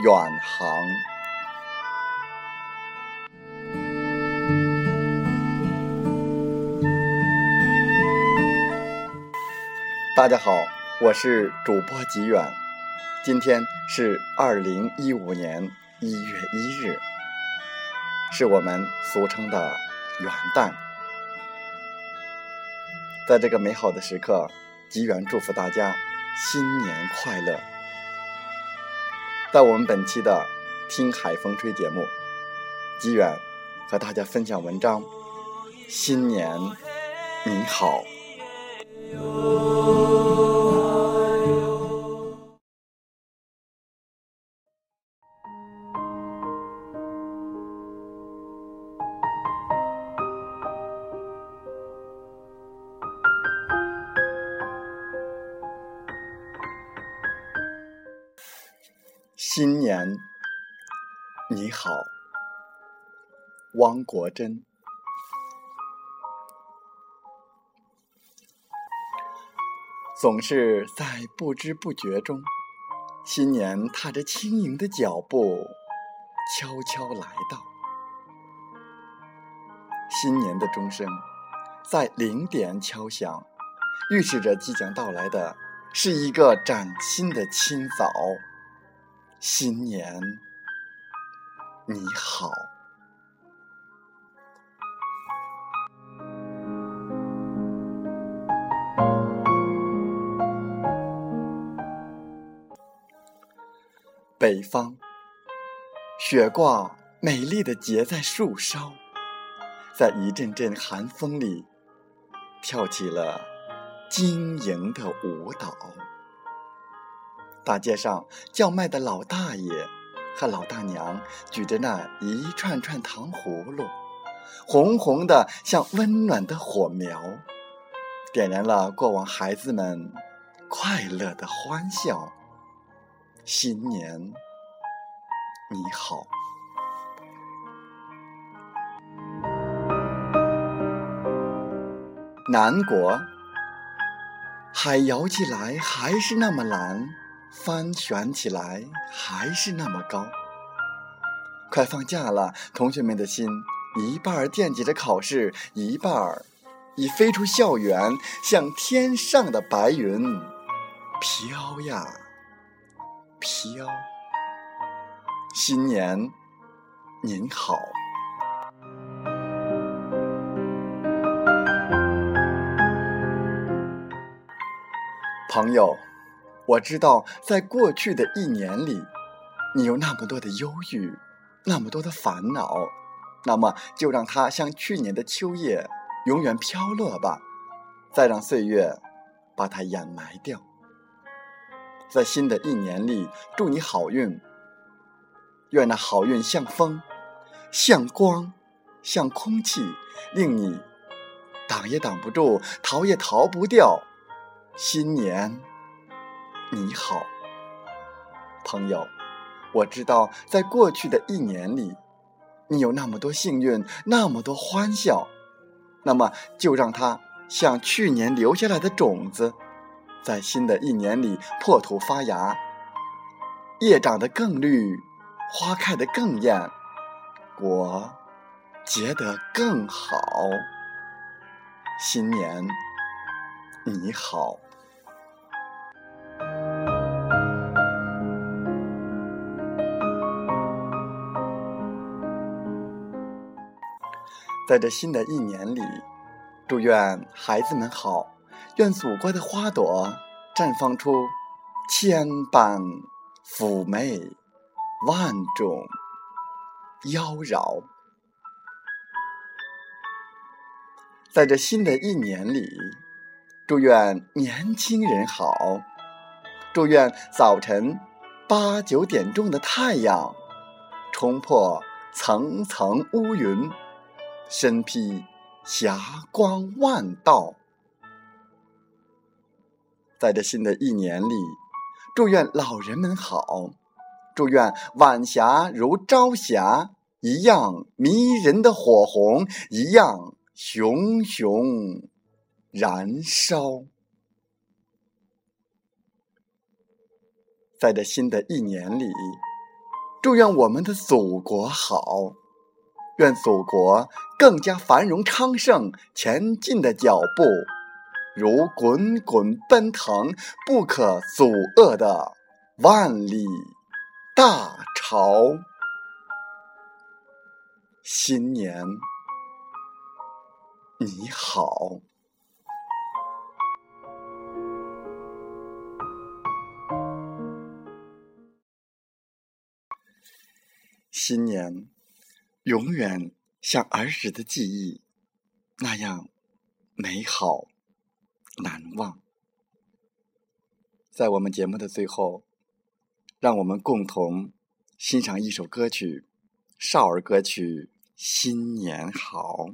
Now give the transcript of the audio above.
远航。大家好，我是主播吉远。今天是二零一五年一月一日，是我们俗称的元旦。在这个美好的时刻，吉远祝福大家新年快乐。在我们本期的《听海风吹》节目，吉远和大家分享文章。新年你好。新年你好，汪国真。总是在不知不觉中，新年踏着轻盈的脚步，悄悄来到。新年的钟声在零点敲响，预示着即将到来的是一个崭新的清早。新年你好，北方雪挂美丽的结在树梢，在一阵阵寒风里跳起了晶莹的舞蹈。大街上叫卖的老大爷和老大娘举着那一串串糖葫芦，红红的像温暖的火苗，点燃了过往孩子们快乐的欢笑。新年你好，南国海摇起来还是那么蓝。帆悬起来还是那么高。快放假了，同学们的心一半儿惦记着考试，一半儿已飞出校园，向天上的白云飘呀飘。新年您好，朋友。我知道，在过去的一年里，你有那么多的忧郁，那么多的烦恼，那么就让它像去年的秋叶，永远飘落吧，再让岁月把它掩埋掉。在新的一年里，祝你好运，愿那好运像风，像光，像空气，令你挡也挡不住，逃也逃不掉。新年。你好，朋友。我知道，在过去的一年里，你有那么多幸运，那么多欢笑。那么，就让它像去年留下来的种子，在新的一年里破土发芽，叶长得更绿，花开得更艳，果结得更好。新年你好。在这新的一年里，祝愿孩子们好，愿祖国的花朵绽放出千般妩媚，万种妖娆。在这新的一年里，祝愿年轻人好，祝愿早晨八九点钟的太阳冲破层层乌云，身披霞光万道。在这新的一年里，祝愿老人们好，祝愿晚霞如朝霞一样迷人的火红一样熊熊燃烧。在这新的一年里，祝愿我们的祖国好，愿祖国更加繁荣昌盛，前进的脚步。如滚滚奔腾、不可阻遏的万里大潮。新年你好，新年永远像儿时的记忆那样美好。难忘，在我们节目的最后，让我们共同欣赏一首歌曲——少儿歌曲《新年好》。